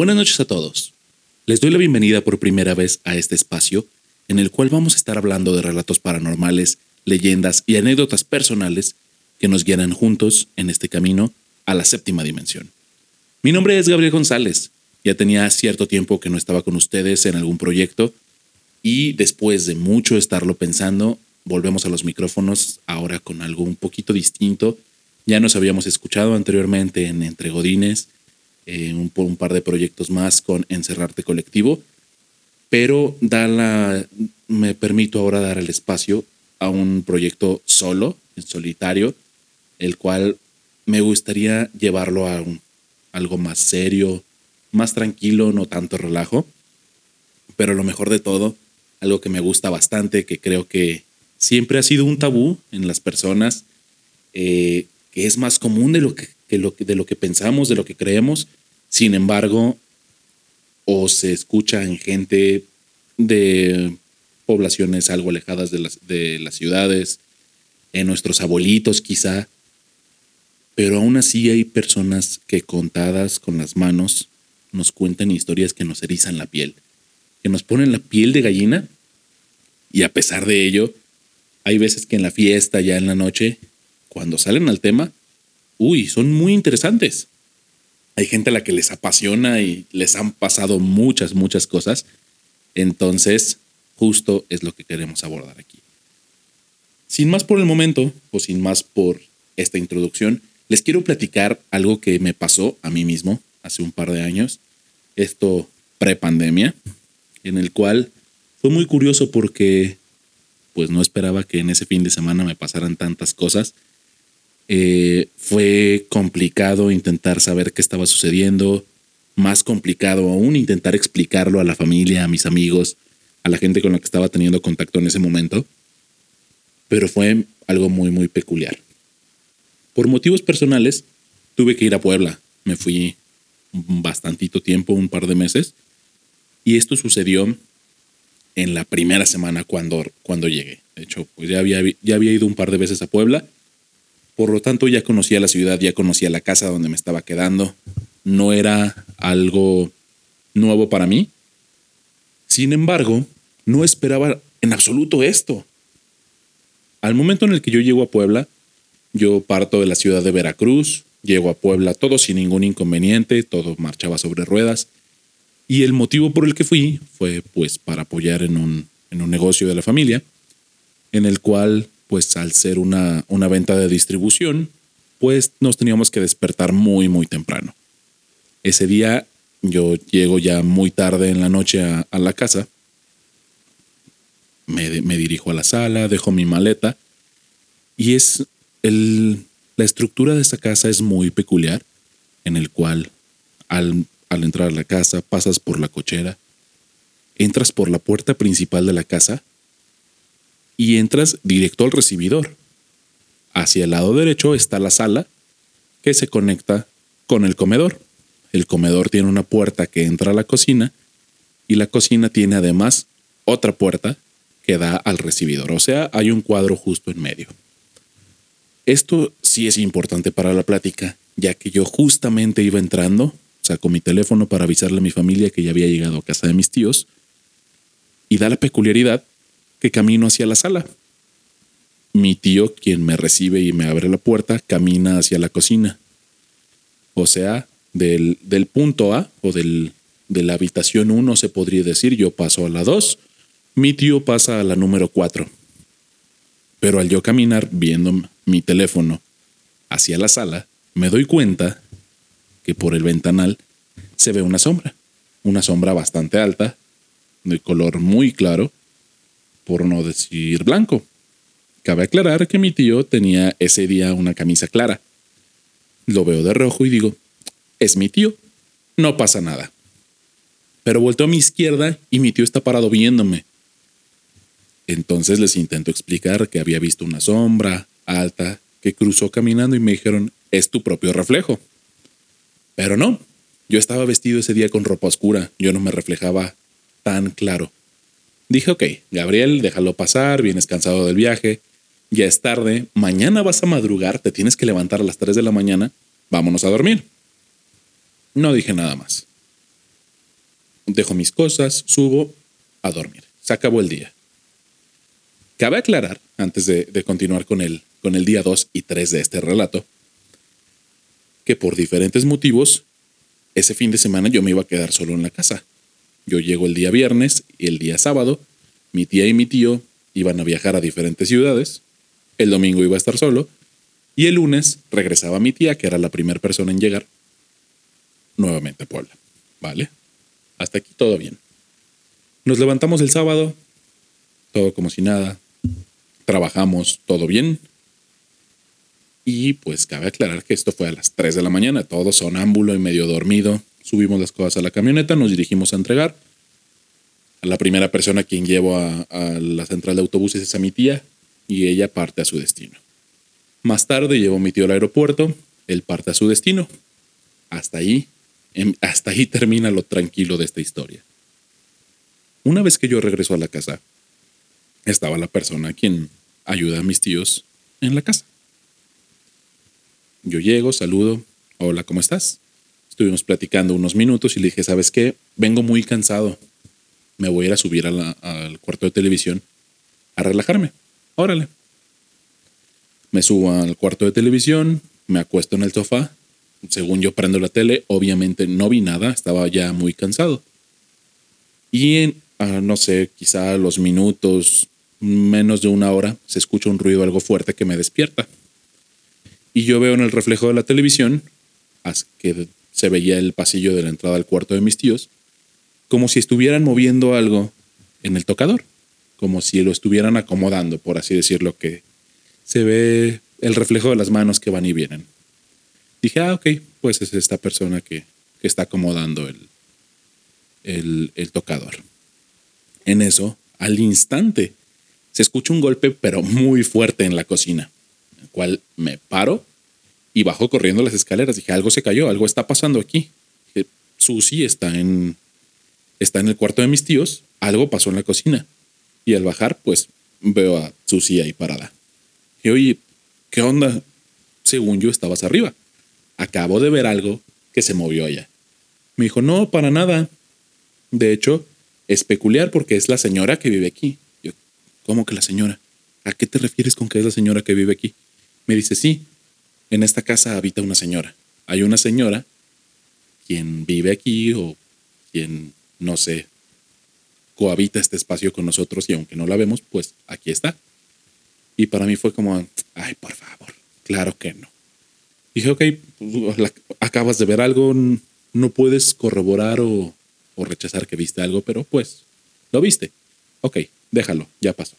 Buenas noches a todos. Les doy la bienvenida por primera vez a este espacio en el cual vamos a estar hablando de relatos paranormales, leyendas y anécdotas personales que nos guiarán juntos en este camino a la séptima dimensión. Mi nombre es Gabriel González. Ya tenía cierto tiempo que no estaba con ustedes en algún proyecto y después de mucho estarlo pensando, volvemos a los micrófonos ahora con algo un poquito distinto. Ya nos habíamos escuchado anteriormente en Entre Godines, eh, un, par de proyectos más con Encerrarte Colectivo, pero da la, me permito ahora dar el espacio a un proyecto solo, en solitario, el cual me gustaría llevarlo a un, algo más serio, más tranquilo, no tanto relajo, pero lo mejor de todo, algo que me gusta bastante, que creo que siempre ha sido un tabú en las personas, eh, que es más común de lo que, de lo que pensamos, de lo que creemos. Sin embargo, o se escucha en gente de poblaciones algo alejadas de las, de las ciudades, en nuestros abuelitos quizá, pero aún así hay personas que contadas con las manos nos cuentan historias que nos erizan la piel, que nos ponen la piel de gallina y a pesar de ello hay veces que en la fiesta, ya en la noche, cuando salen al tema, uy, son muy interesantes. Hay gente a la que les apasiona y les han pasado muchas, muchas cosas. Entonces, justo es lo que queremos abordar aquí. Sin más por el momento, o sin más por esta introducción, les quiero platicar algo que me pasó a mí mismo hace un par de años, esto pre-pandemia, en el cual fue muy curioso porque pues no esperaba que en ese fin de semana me pasaran tantas cosas. Eh, fue complicado intentar saber qué estaba sucediendo, más complicado aún intentar explicarlo a la familia, a mis amigos, a la gente con la que estaba teniendo contacto en ese momento, pero fue algo muy, muy peculiar. Por motivos personales, tuve que ir a Puebla. Me fui bastantito tiempo, un par de meses, y esto sucedió en la primera semana cuando, cuando llegué. De hecho, pues ya había, ya había ido un par de veces a Puebla. Por lo tanto, ya conocía la ciudad, ya conocía la casa donde me estaba quedando. No era algo nuevo para mí. Sin embargo, no esperaba en absoluto esto. Al momento en el que yo llego a Puebla, yo parto de la ciudad de Veracruz, llego a Puebla todo sin ningún inconveniente, todo marchaba sobre ruedas. Y el motivo por el que fui fue pues para apoyar en un, en un negocio de la familia, en el cual pues al ser una, una venta de distribución, pues nos teníamos que despertar muy, muy temprano. Ese día yo llego ya muy tarde en la noche a, la casa, me, me, dirijo a la sala, dejo mi maleta y es el, la estructura de esta casa es muy peculiar, en el cual al al entrar a la casa, pasas por la cochera, entras por la puerta principal de la casa y entras directo al recibidor. Hacia el lado derecho está la sala que se conecta con el comedor. El comedor tiene una puerta que entra a la cocina y la cocina tiene además otra puerta que da al recibidor. O sea, hay un cuadro justo en medio. Esto sí es importante para la plática, ya que yo justamente iba entrando Saco mi teléfono para avisarle a mi familia que ya había llegado a casa de mis tíos. Y da la peculiaridad que camino hacia la sala. Mi tío, quien me recibe y me abre la puerta, camina hacia la cocina. O sea, del, del punto A o del, de la habitación 1 se podría decir, yo paso a la 2, mi tío pasa a la número 4. Pero al yo caminar viendo mi teléfono hacia la sala, me doy cuenta que por el ventanal se ve una sombra, una sombra bastante alta, de color muy claro, por no decir blanco. Cabe aclarar que mi tío tenía ese día una camisa clara. Lo veo de rojo y digo, es mi tío, no pasa nada. Pero vuelto a mi izquierda y mi tío está parado viéndome. Entonces les intento explicar que había visto una sombra alta que cruzó caminando y me dijeron, es tu propio reflejo. Pero no, yo estaba vestido ese día con ropa oscura, yo no me reflejaba tan claro. Dije, ok, Gabriel, déjalo pasar, vienes cansado del viaje, ya es tarde, mañana vas a madrugar, te tienes que levantar a las 3 de la mañana, vámonos a dormir. No dije nada más. dejo mis cosas, subo a dormir. Se acabó el día. Cabe aclarar, antes de, continuar con el, con el día 2 y 3 de este relato, que por diferentes motivos, ese fin de semana yo me iba a quedar solo en la casa. Yo llego el día viernes y el día sábado, mi tía y mi tío iban a viajar a diferentes ciudades, el domingo iba a estar solo, y el lunes regresaba mi tía, que era la primera persona en llegar, nuevamente a Puebla. ¿Vale? Hasta aquí todo bien. Nos levantamos el sábado, todo como si nada, trabajamos todo bien. Y pues cabe aclarar que esto fue a las 3 de la mañana, todo sonámbulo y medio dormido. Subimos las cosas a la camioneta, nos dirigimos a entregar. A la primera persona a quien llevo a, la central de autobuses es a mi tía y ella parte a su destino. Más tarde llevo a mi tío al aeropuerto, él parte a su destino. Hasta ahí, em, hasta ahí termina lo tranquilo de esta historia. Una vez que yo regreso a la casa, estaba la persona quien ayuda a mis tíos en la casa. Yo llego, saludo, hola, ¿cómo estás? Estuvimos platicando unos minutos y le dije, ¿sabes qué? Vengo muy cansado. Me voy a ir a subir al cuarto de televisión a relajarme. Órale. Me subo al cuarto de televisión, me acuesto en el sofá. Según yo prendo la tele, obviamente no vi nada, estaba ya muy cansado. Y en, ah, no sé, quizá a los minutos, menos de una hora, se escucha un ruido algo fuerte que me despierta. Y yo veo en el reflejo de la televisión, que se veía el pasillo de la entrada al cuarto de mis tíos, como si estuvieran moviendo algo en el tocador, como si lo estuvieran acomodando, por así decirlo, que se ve el reflejo de las manos que van y vienen. Dije, ah, ok, pues es esta persona que, está acomodando el, el, el tocador. En eso, al instante, se escucha un golpe, pero muy fuerte en la cocina, el cual me paro y bajo corriendo las escaleras. Dije, algo se cayó, algo está pasando aquí. Susi está en, está en el cuarto de mis tíos, algo pasó en la cocina. Y al bajar, pues veo a Susi ahí parada. Y oye, ¿qué onda? Según yo estabas arriba. Acabo de ver algo que se movió allá. Me dijo, no, para nada. De hecho, es peculiar porque es la señora que vive aquí. ¿Cómo que la señora? ¿A qué te refieres con que es la señora que vive aquí? Me dice, sí, en esta casa habita una señora. Hay una señora quien vive aquí o quien, no sé, cohabita este espacio con nosotros y aunque no la vemos, pues aquí está. Y para mí fue como, ay, por favor, claro que no. Dije, ok, acabas de ver algo, no puedes corroborar o, o rechazar que viste algo, pero pues, lo viste. Ok, déjalo, ya pasó.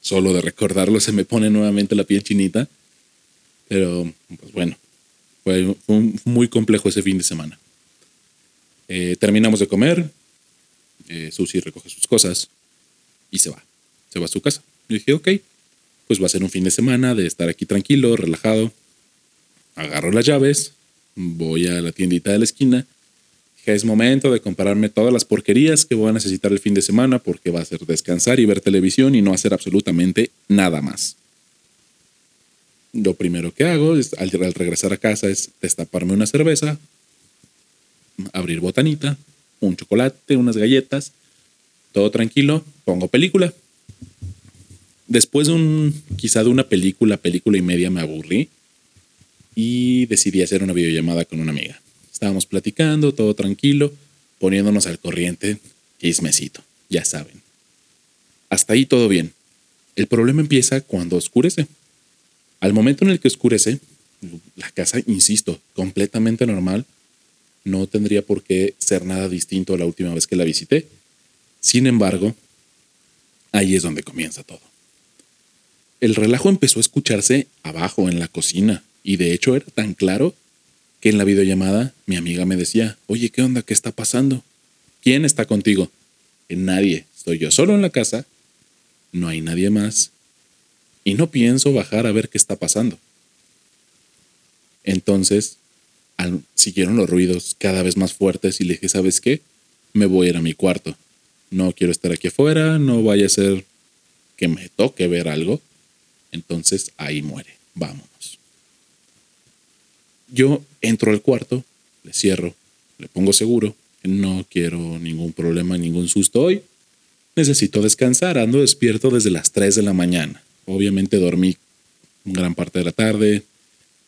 Solo de recordarlo se me pone nuevamente la piel chinita. Pero, pues bueno, fue, muy complejo ese fin de semana. Eh, terminamos de comer. Eh, Susi recoge sus cosas y se va. Se va a su casa. Y dije, ok, pues va a ser un fin de semana de estar aquí tranquilo, relajado. Agarro las llaves, voy a la tiendita de la esquina es momento de comprarme todas las porquerías que voy a necesitar el fin de semana porque va a ser descansar y ver televisión y no hacer absolutamente nada más. Lo primero que hago es, al, regresar a casa es destaparme una cerveza, abrir botanita, un chocolate, unas galletas, todo tranquilo, pongo película. Después de un, quizá de una película, película y media me aburrí y decidí hacer una videollamada con una amiga. Estábamos platicando, todo tranquilo, poniéndonos al corriente, chismecito, ya saben. Hasta ahí todo bien. El problema empieza cuando oscurece. Al momento en el que oscurece, la casa, insisto, completamente normal, no tendría por qué ser nada distinto a la última vez que la visité. Sin embargo, ahí es donde comienza todo. El relajo empezó a escucharse abajo en la cocina y de hecho era tan claro que en la videollamada mi amiga me decía, oye, ¿qué onda? ¿Qué está pasando? ¿Quién está contigo? nadie. Estoy yo solo en la casa, no hay nadie más y no pienso bajar a ver qué está pasando. Entonces, siguieron los ruidos cada vez más fuertes y le dije, ¿sabes qué? Me voy a ir a mi cuarto. No quiero estar aquí afuera, no vaya a ser que me toque ver algo. Entonces ahí muere. Vámonos. Yo entro al cuarto, le cierro, le pongo seguro no quiero ningún problema, ningún susto hoy. Necesito descansar, ando despierto desde las 3 de la mañana. Obviamente dormí gran parte de la tarde.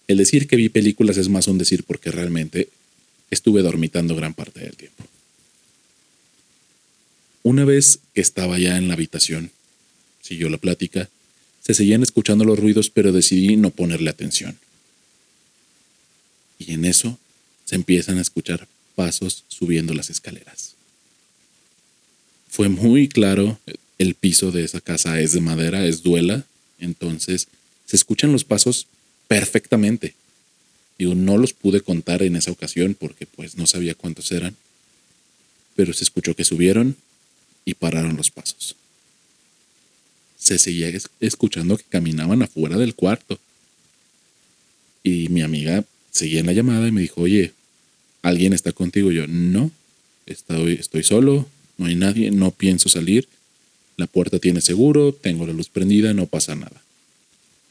El decir que vi películas es más un decir porque realmente estuve dormitando gran parte del tiempo. Una vez que estaba ya en la habitación, siguió la plática, se seguían escuchando los ruidos, pero decidí no ponerle atención. Y en eso se empiezan a escuchar pasos subiendo las escaleras. Fue muy claro, el piso de esa casa es de madera, es duela, entonces se escuchan los pasos perfectamente. Digo, no los pude contar en esa ocasión porque pues no sabía cuántos eran, pero se escuchó que subieron y pararon los pasos. Se seguía escuchando que caminaban afuera del cuarto. Y mi amiga seguía en la llamada y me dijo, oye, ¿alguien está contigo? yo, no, estoy, estoy solo, no hay nadie, no pienso salir, la puerta tiene seguro, tengo la luz prendida, no pasa nada.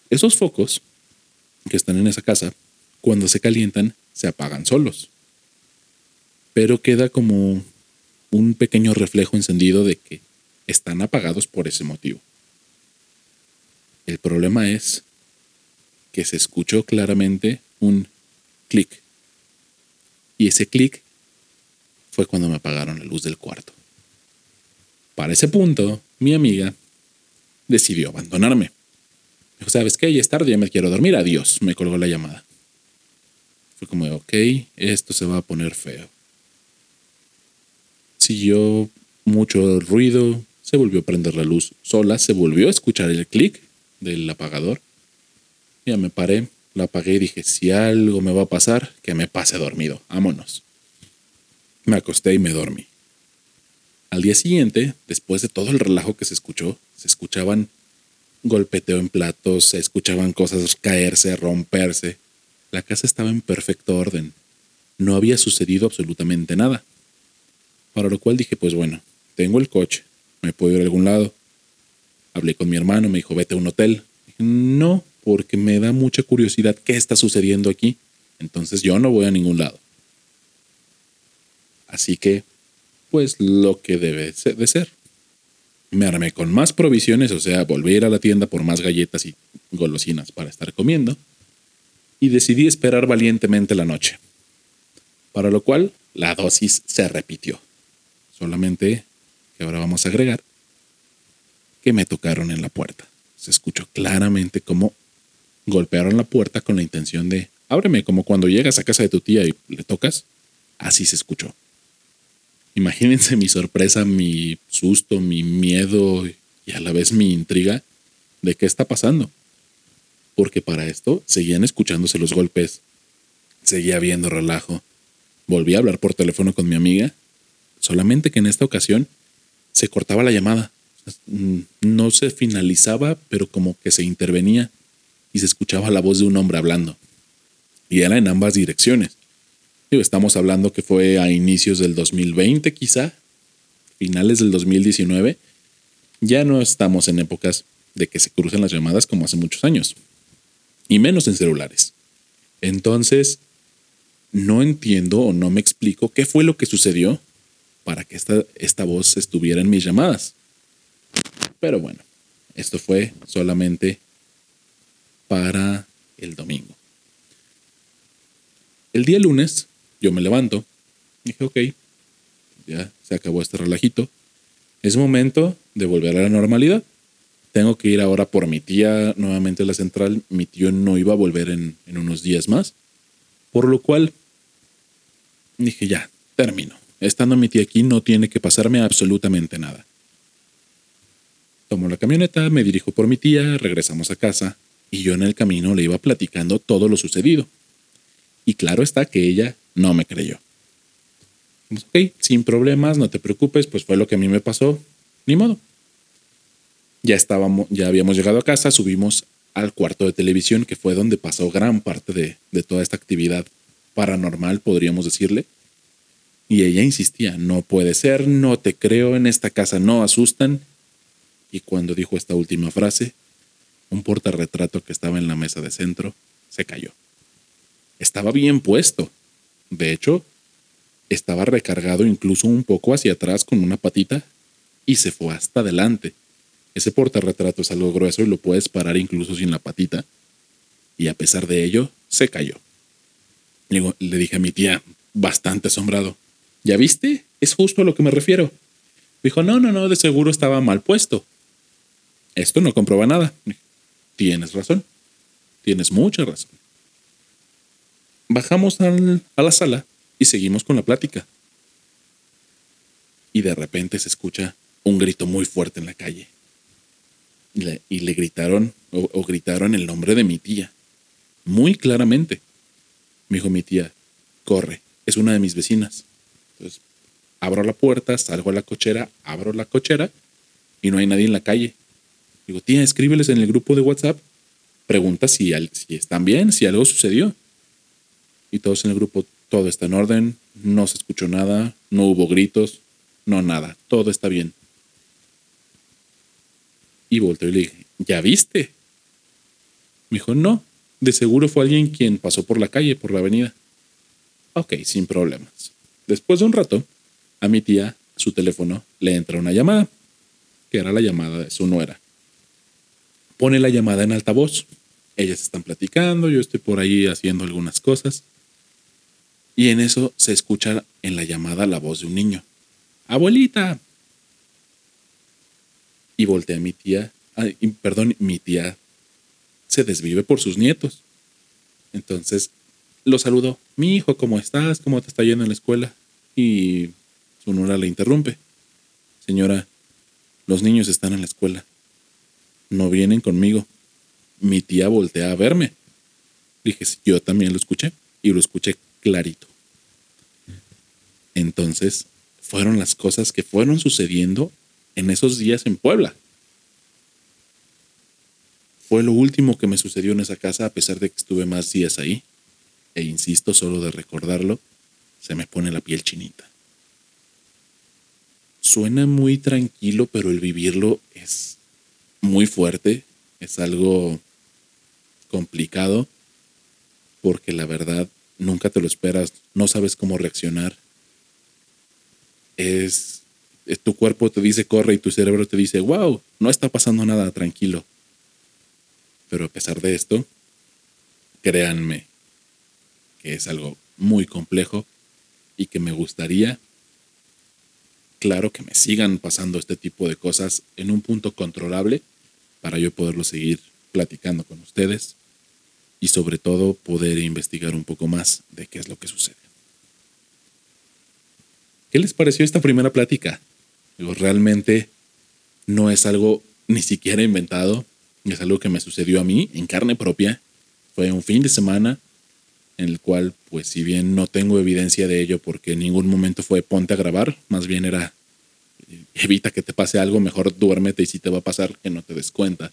Esos focos que están en esa casa, cuando se calientan, se apagan solos. Pero queda como un pequeño reflejo encendido de que están apagados por ese motivo. El problema es que se escuchó claramente un clic. Y ese clic fue cuando me apagaron la luz del cuarto. Para ese punto, mi amiga decidió abandonarme. Dijo, ¿sabes qué? Ya es tarde, ya me quiero dormir. Adiós. Me colgó la llamada. Fue como, ok, esto se va a poner feo siguió mucho ruido, se volvió a prender la luz sola, se volvió a escuchar el clic del apagador. Ya me paré, la apagué y dije, si algo me va a pasar, que me pase dormido, vámonos. Me acosté y me dormí. Al día siguiente, después de todo el relajo que se escuchó, se escuchaban golpeteo en platos, se escuchaban cosas caerse, romperse. La casa estaba en perfecto orden. No había sucedido absolutamente nada. Para lo cual dije, pues bueno, tengo el coche, me puedo ir a algún lado. Hablé con mi hermano, me dijo, vete a un hotel. No, porque me da mucha curiosidad qué está sucediendo aquí. Entonces yo no voy a ningún lado. Así que, pues lo que debe de ser. Me armé con más provisiones, o sea, ir a la tienda por más galletas y golosinas para estar comiendo. Y decidí esperar valientemente la noche. Para lo cual, la dosis se repitió. Solamente que ahora vamos a agregar que me tocaron en la puerta. Se escuchó claramente cómo golpearon la puerta con la intención de ábreme, como cuando llegas a casa de tu tía y le tocas. Así se escuchó. Imagínense mi sorpresa, mi susto, mi miedo y a la vez mi intriga de qué está pasando. Porque para esto seguían escuchándose los golpes, seguía viendo relajo. Volví a hablar por teléfono con mi amiga Solamente que en esta ocasión se cortaba la llamada. No se finalizaba, pero como que se intervenía y se escuchaba la voz de un hombre hablando. Y era en ambas direcciones. Estamos hablando que fue a inicios del 2020 quizá, finales del 2019. Ya no estamos en épocas de que se crucen las llamadas como hace muchos años. Y menos en celulares. Entonces, no entiendo o no me explico qué fue lo que sucedió para que esta, esta voz estuviera en mis llamadas. Pero bueno, esto fue solamente para el domingo. El día lunes yo me levanto, dije, ok, ya se acabó este relajito, es momento de volver a la normalidad. Tengo que ir ahora por mi tía nuevamente a la central. Mi tío no iba a volver en, en unos días más. Por lo cual dije, ya, termino. Estando mi tía aquí no tiene que pasarme absolutamente nada. Tomo la camioneta, me dirijo por mi tía, regresamos a casa y yo en el camino le iba platicando todo lo sucedido. Y claro está que ella no me creyó. Ok, sin problemas, no te preocupes, pues fue lo que a mí me pasó, ni modo. Ya estábamos, ya habíamos llegado a casa, subimos al cuarto de televisión, que fue donde pasó gran parte de, de toda esta actividad paranormal, podríamos decirle. Y ella insistía, no puede ser, no te creo, en esta casa no asustan. Y cuando dijo esta última frase, un portarretrato que estaba en la mesa de centro se cayó. Estaba bien puesto. De hecho, estaba recargado incluso un poco hacia atrás con una patita y se fue hasta adelante. Ese portarretrato es algo grueso y lo puedes parar incluso sin la patita. Y a pesar de ello, se cayó. le dije a mi tía, bastante asombrado, ¿ya viste? Es justo a lo que me refiero. Dijo, no, no, no, de seguro estaba mal puesto. Esto no comprueba nada. Tienes razón. Tienes mucha razón. Bajamos a la sala y seguimos con la plática. Y de repente se escucha un grito muy fuerte en la calle. Y le, gritaron, o, gritaron el nombre de mi tía, muy claramente. Me dijo mi tía, corre, es una de mis vecinas. Entonces, abro la puerta, salgo a la cochera, abro la cochera y no hay nadie en la calle. Digo, tía, escríbeles en el grupo de WhatsApp, pregunta si, si están bien, si algo sucedió. Y todos en el grupo, todo está en orden, no se escuchó nada, no hubo gritos, no nada, todo está bien. Y volteó y le dije, ¿ya viste? Me dijo, no, de seguro fue alguien quien pasó por la calle, por la avenida. Ok, sin problemas. Después de un rato, a mi tía, su teléfono, le entra una llamada, que era la llamada de su nuera. Pone la llamada en altavoz. Ellas están platicando, yo estoy por ahí haciendo algunas cosas. Y en eso se escucha en la llamada la voz de un niño. Abuelita, y volteé a mi tía, perdón, mi tía se desvive por sus nietos. Entonces lo saludo, mi hijo, ¿cómo estás? ¿Cómo te está yendo en la escuela? Y su nora le interrumpe. Señora, los niños están en la escuela. No vienen conmigo. Mi tía voltea a verme. Dije, yo también lo escuché y lo escuché clarito. Entonces, fueron las cosas que fueron sucediendo en esos días en Puebla. Fue lo último que me sucedió en esa casa a pesar de que estuve más días ahí. E insisto, solo de recordarlo, se me pone la piel chinita. Suena muy tranquilo, pero el vivirlo es muy fuerte, es algo complicado, porque la verdad nunca te lo esperas, no sabes cómo reaccionar. Es eh, tu cuerpo te dice corre y tu cerebro te dice, wow, no está pasando nada, tranquilo. Pero a pesar de esto, créanme que es algo muy complejo y que me gustaría, claro, que me sigan pasando este tipo de cosas en un punto controlable para yo poderlo seguir platicando con ustedes y sobre todo poder investigar un poco más de qué es lo que sucede. ¿Qué les pareció esta primera plática? realmente no es algo ni siquiera inventado, es algo que me sucedió a mí en carne propia. Fue un fin de semana en el cual, pues si bien no tengo evidencia de ello porque en ningún momento fue ponte a grabar, más bien era evita que te pase algo, mejor duérmete y si te va a pasar que no te des cuenta.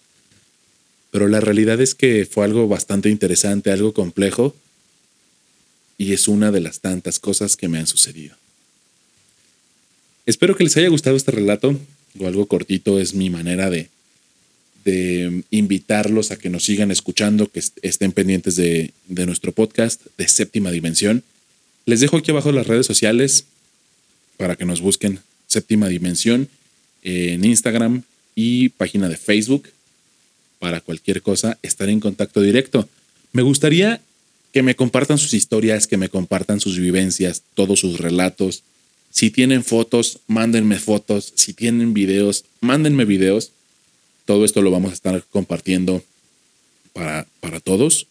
Pero la realidad es que fue algo bastante interesante, algo complejo y es una de las tantas cosas que me han sucedido. Espero que les haya gustado este relato, o algo cortito es mi manera de, de invitarlos a que nos sigan escuchando, que estén pendientes de, de nuestro podcast de séptima dimensión. Les dejo aquí abajo las redes sociales para que nos busquen séptima dimensión en Instagram y página de Facebook para cualquier cosa estar en contacto directo. Me gustaría que me compartan sus historias, que me compartan sus vivencias, todos sus relatos, si tienen fotos, mándenme fotos. Si tienen videos, mándenme videos. Todo esto lo vamos a estar compartiendo para, para todos.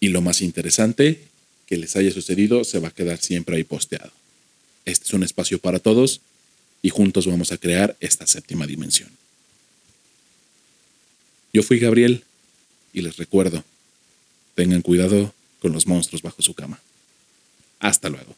Y lo más interesante que les haya sucedido se va a quedar siempre ahí posteado. Este es un espacio para todos y juntos vamos a crear esta séptima dimensión. Yo fui Gabriel y les recuerdo, tengan cuidado con los monstruos bajo su cama. Hasta luego.